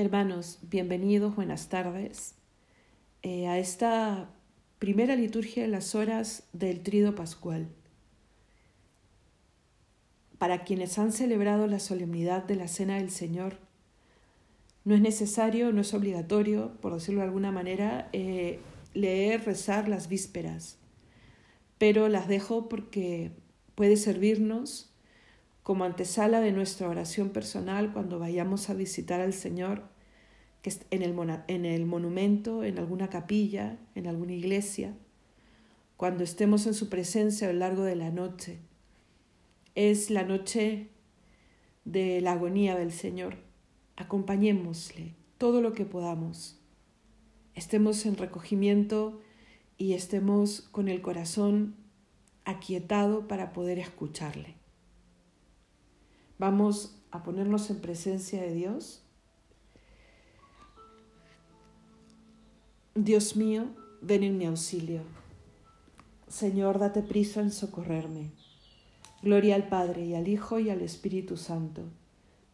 Hermanos, bienvenidos, buenas tardes eh, a esta primera liturgia de las horas del Trido Pascual. Para quienes han celebrado la solemnidad de la Cena del Señor, no es necesario, no es obligatorio, por decirlo de alguna manera, eh, leer, rezar las vísperas, pero las dejo porque puede servirnos como antesala de nuestra oración personal cuando vayamos a visitar al Señor que en el, en el monumento, en alguna capilla, en alguna iglesia, cuando estemos en su presencia a lo largo de la noche. Es la noche de la agonía del Señor. Acompañémosle todo lo que podamos. Estemos en recogimiento y estemos con el corazón aquietado para poder escucharle. Vamos a ponernos en presencia de Dios. Dios mío, ven en mi auxilio. Señor, date prisa en socorrerme. Gloria al Padre y al Hijo y al Espíritu Santo,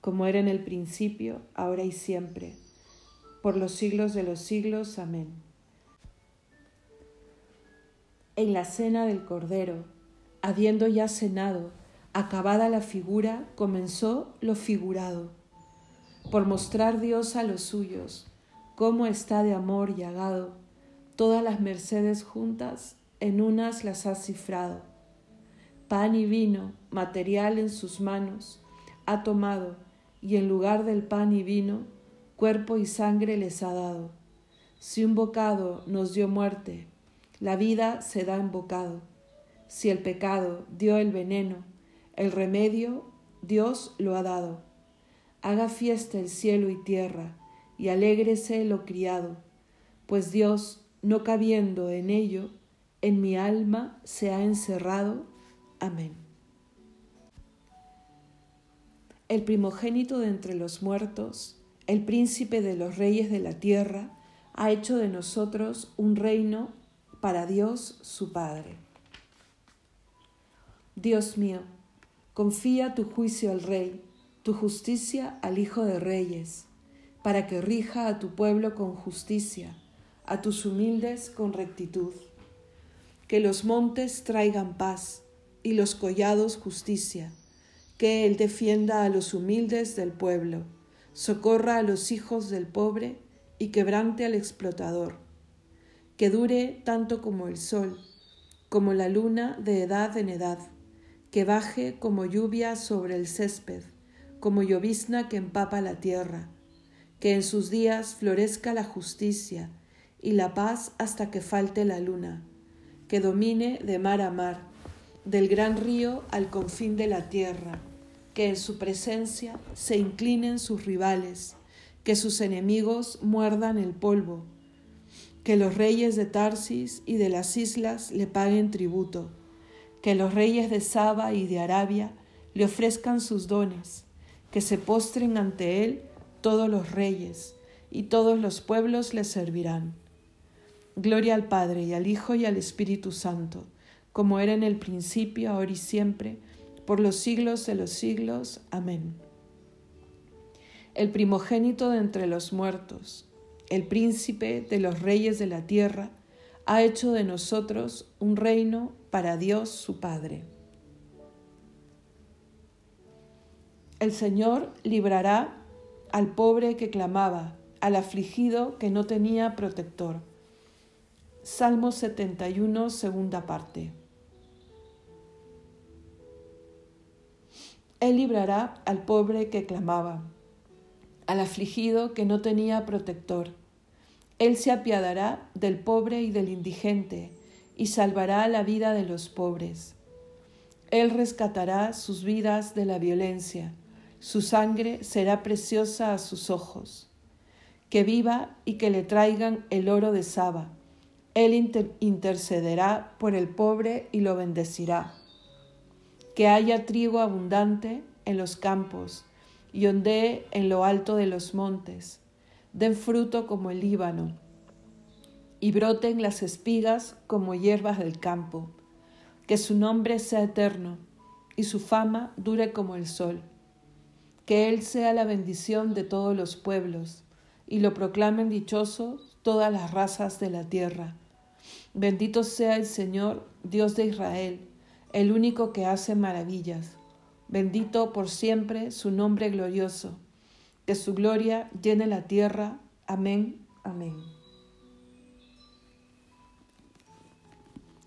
como era en el principio, ahora y siempre, por los siglos de los siglos. Amén. En la cena del Cordero, habiendo ya cenado, Acabada la figura, comenzó lo figurado, por mostrar Dios a los suyos, cómo está de amor llagado, todas las mercedes juntas, en unas las ha cifrado. Pan y vino, material en sus manos, ha tomado, y en lugar del pan y vino, cuerpo y sangre les ha dado. Si un bocado nos dio muerte, la vida se da en bocado. Si el pecado dio el veneno, el remedio Dios lo ha dado. Haga fiesta el cielo y tierra, y alégrese lo criado, pues Dios, no cabiendo en ello, en mi alma se ha encerrado. Amén. El primogénito de entre los muertos, el príncipe de los reyes de la tierra, ha hecho de nosotros un reino para Dios su Padre. Dios mío, Confía tu juicio al Rey, tu justicia al Hijo de Reyes, para que rija a tu pueblo con justicia, a tus humildes con rectitud. Que los montes traigan paz y los collados justicia, que Él defienda a los humildes del pueblo, socorra a los hijos del pobre y quebrante al explotador. Que dure tanto como el sol, como la luna de edad en edad que baje como lluvia sobre el césped, como llovizna que empapa la tierra, que en sus días florezca la justicia y la paz hasta que falte la luna, que domine de mar a mar, del gran río al confín de la tierra, que en su presencia se inclinen sus rivales, que sus enemigos muerdan el polvo, que los reyes de Tarsis y de las islas le paguen tributo, que los reyes de Saba y de Arabia le ofrezcan sus dones, que se postren ante él todos los reyes, y todos los pueblos le servirán. Gloria al Padre y al Hijo y al Espíritu Santo, como era en el principio, ahora y siempre, por los siglos de los siglos. Amén. El primogénito de entre los muertos, el príncipe de los reyes de la tierra, ha hecho de nosotros un reino para Dios su Padre. El Señor librará al pobre que clamaba, al afligido que no tenía protector. Salmo 71, segunda parte. Él librará al pobre que clamaba, al afligido que no tenía protector. Él se apiadará del pobre y del indigente y salvará la vida de los pobres. Él rescatará sus vidas de la violencia, su sangre será preciosa a sus ojos. Que viva y que le traigan el oro de Saba. Él intercederá por el pobre y lo bendecirá. Que haya trigo abundante en los campos y ondee en lo alto de los montes. Den fruto como el Líbano y broten las espigas como hierbas del campo. Que su nombre sea eterno y su fama dure como el sol. Que Él sea la bendición de todos los pueblos, y lo proclamen dichoso todas las razas de la tierra. Bendito sea el Señor, Dios de Israel, el único que hace maravillas. Bendito por siempre su nombre glorioso. Que su gloria llene la tierra. Amén. Amén.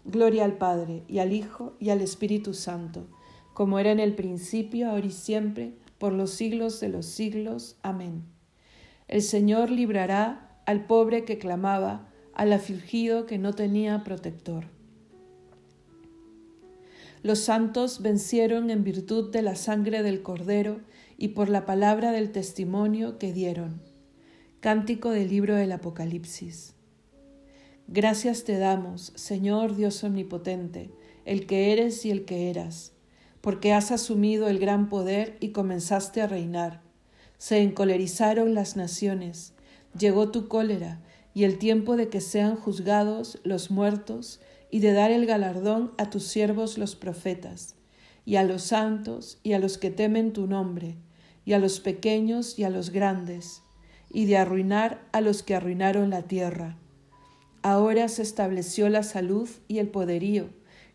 Gloria al Padre, y al Hijo, y al Espíritu Santo, como era en el principio, ahora y siempre, por los siglos de los siglos. Amén. El Señor librará al pobre que clamaba, al afligido que no tenía protector. Los santos vencieron en virtud de la sangre del Cordero y por la palabra del testimonio que dieron. Cántico del libro del Apocalipsis. Gracias te damos, Señor Dios Omnipotente, el que eres y el que eras, porque has asumido el gran poder y comenzaste a reinar se encolerizaron las naciones, llegó tu cólera y el tiempo de que sean juzgados los muertos y de dar el galardón a tus siervos los profetas, y a los santos y a los que temen tu nombre, y a los pequeños y a los grandes, y de arruinar a los que arruinaron la tierra. Ahora se estableció la salud y el poderío,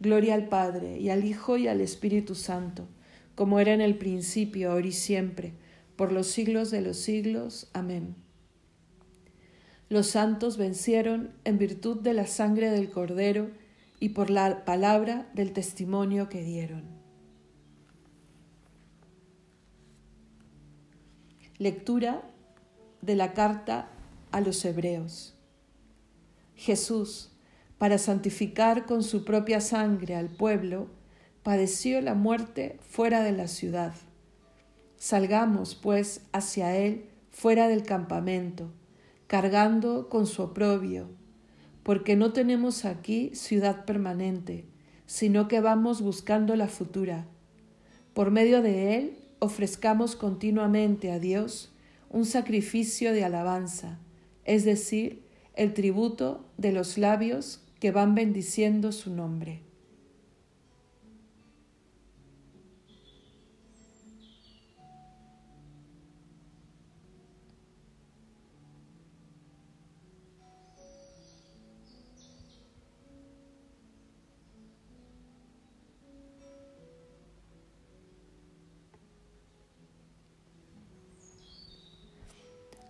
Gloria al Padre y al Hijo y al Espíritu Santo como era en el principio, ahora y siempre, por los siglos de los siglos. Amén. Los santos vencieron en virtud de la sangre del Cordero y por la palabra del testimonio que dieron. Lectura de la carta a los Hebreos. Jesús, para santificar con su propia sangre al pueblo, padeció la muerte fuera de la ciudad. Salgamos, pues, hacia él fuera del campamento, cargando con su oprobio, porque no tenemos aquí ciudad permanente, sino que vamos buscando la futura. Por medio de él ofrezcamos continuamente a Dios un sacrificio de alabanza, es decir, el tributo de los labios que van bendiciendo su nombre.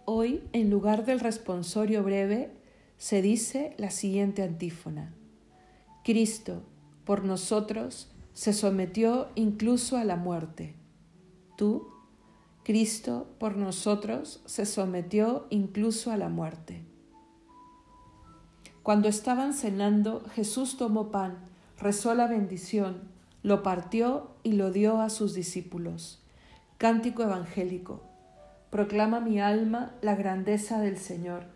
Hoy, en lugar del responsorio breve, se dice la siguiente antífona. Cristo, por nosotros, se sometió incluso a la muerte. Tú, Cristo, por nosotros, se sometió incluso a la muerte. Cuando estaban cenando, Jesús tomó pan, rezó la bendición, lo partió y lo dio a sus discípulos. Cántico evangélico. Proclama mi alma la grandeza del Señor.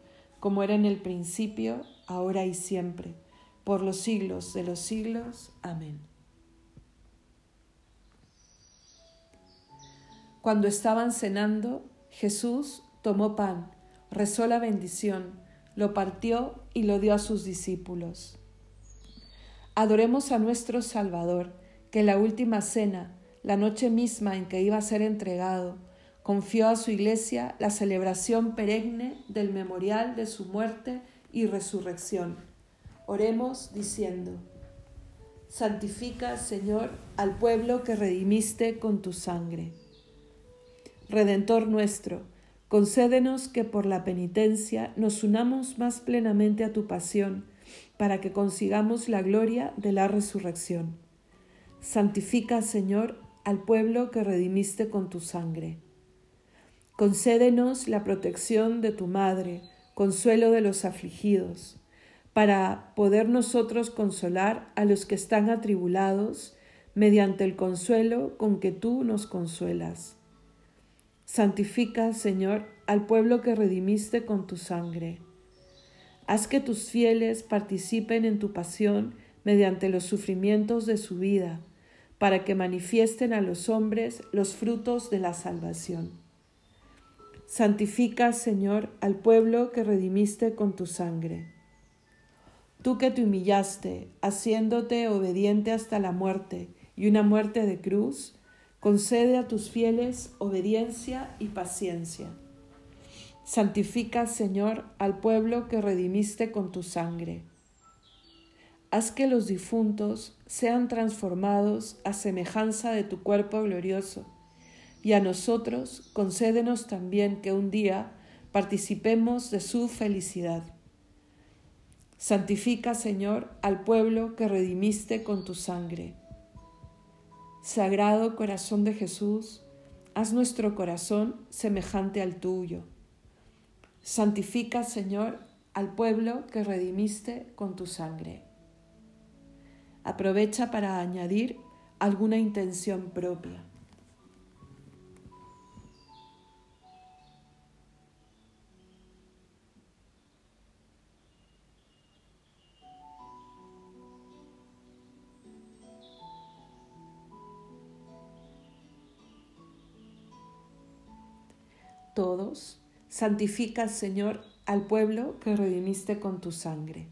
como era en el principio, ahora y siempre, por los siglos de los siglos. Amén. Cuando estaban cenando, Jesús tomó pan, rezó la bendición, lo partió y lo dio a sus discípulos. Adoremos a nuestro Salvador, que en la última cena, la noche misma en que iba a ser entregado, confió a su iglesia la celebración perenne del memorial de su muerte y resurrección. Oremos diciendo, Santifica, Señor, al pueblo que redimiste con tu sangre. Redentor nuestro, concédenos que por la penitencia nos unamos más plenamente a tu pasión, para que consigamos la gloria de la resurrección. Santifica, Señor, al pueblo que redimiste con tu sangre. Concédenos la protección de tu Madre, consuelo de los afligidos, para poder nosotros consolar a los que están atribulados mediante el consuelo con que tú nos consuelas. Santifica, Señor, al pueblo que redimiste con tu sangre. Haz que tus fieles participen en tu pasión mediante los sufrimientos de su vida, para que manifiesten a los hombres los frutos de la salvación. Santifica, Señor, al pueblo que redimiste con tu sangre Tú que te humillaste, haciéndote obediente hasta la muerte y una muerte de cruz, concede a tus fieles obediencia y paciencia. Santifica, Señor, al pueblo que redimiste con tu sangre. Haz que los difuntos sean transformados a semejanza de tu cuerpo glorioso, y a nosotros concédenos también que un día participemos de su felicidad Santifica, Señor, al pueblo que redimiste con tu sangre. Sagrado corazón de Jesús, haz nuestro corazón semejante al tuyo. Santifica, Señor, al pueblo que redimiste con tu sangre. Aprovecha para añadir alguna intención propia. Todos, santifica, Señor, al pueblo que redimiste con tu sangre.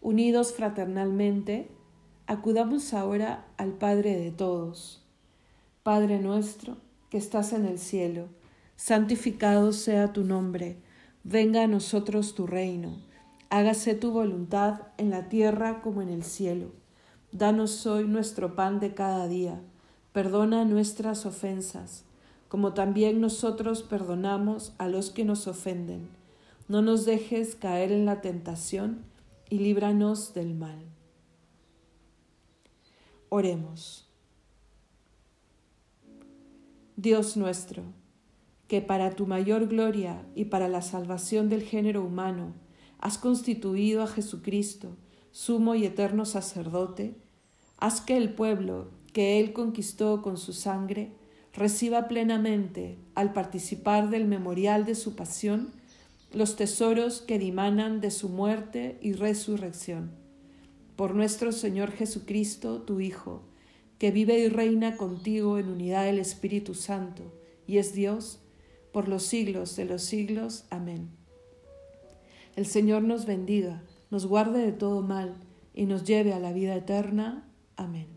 Unidos fraternalmente, acudamos ahora al Padre de todos. Padre nuestro, que estás en el cielo, santificado sea tu nombre, venga a nosotros tu reino, hágase tu voluntad en la tierra como en el cielo. Danos hoy nuestro pan de cada día, perdona nuestras ofensas como también nosotros perdonamos a los que nos ofenden. No nos dejes caer en la tentación y líbranos del mal. Oremos. Dios nuestro, que para tu mayor gloria y para la salvación del género humano has constituido a Jesucristo, sumo y eterno sacerdote, haz que el pueblo que Él conquistó con su sangre reciba plenamente, al participar del memorial de su pasión, los tesoros que dimanan de su muerte y resurrección. Por nuestro Señor Jesucristo, tu Hijo, que vive y reina contigo en unidad del Espíritu Santo, y es Dios, por los siglos de los siglos. Amén. El Señor nos bendiga, nos guarde de todo mal, y nos lleve a la vida eterna. Amén.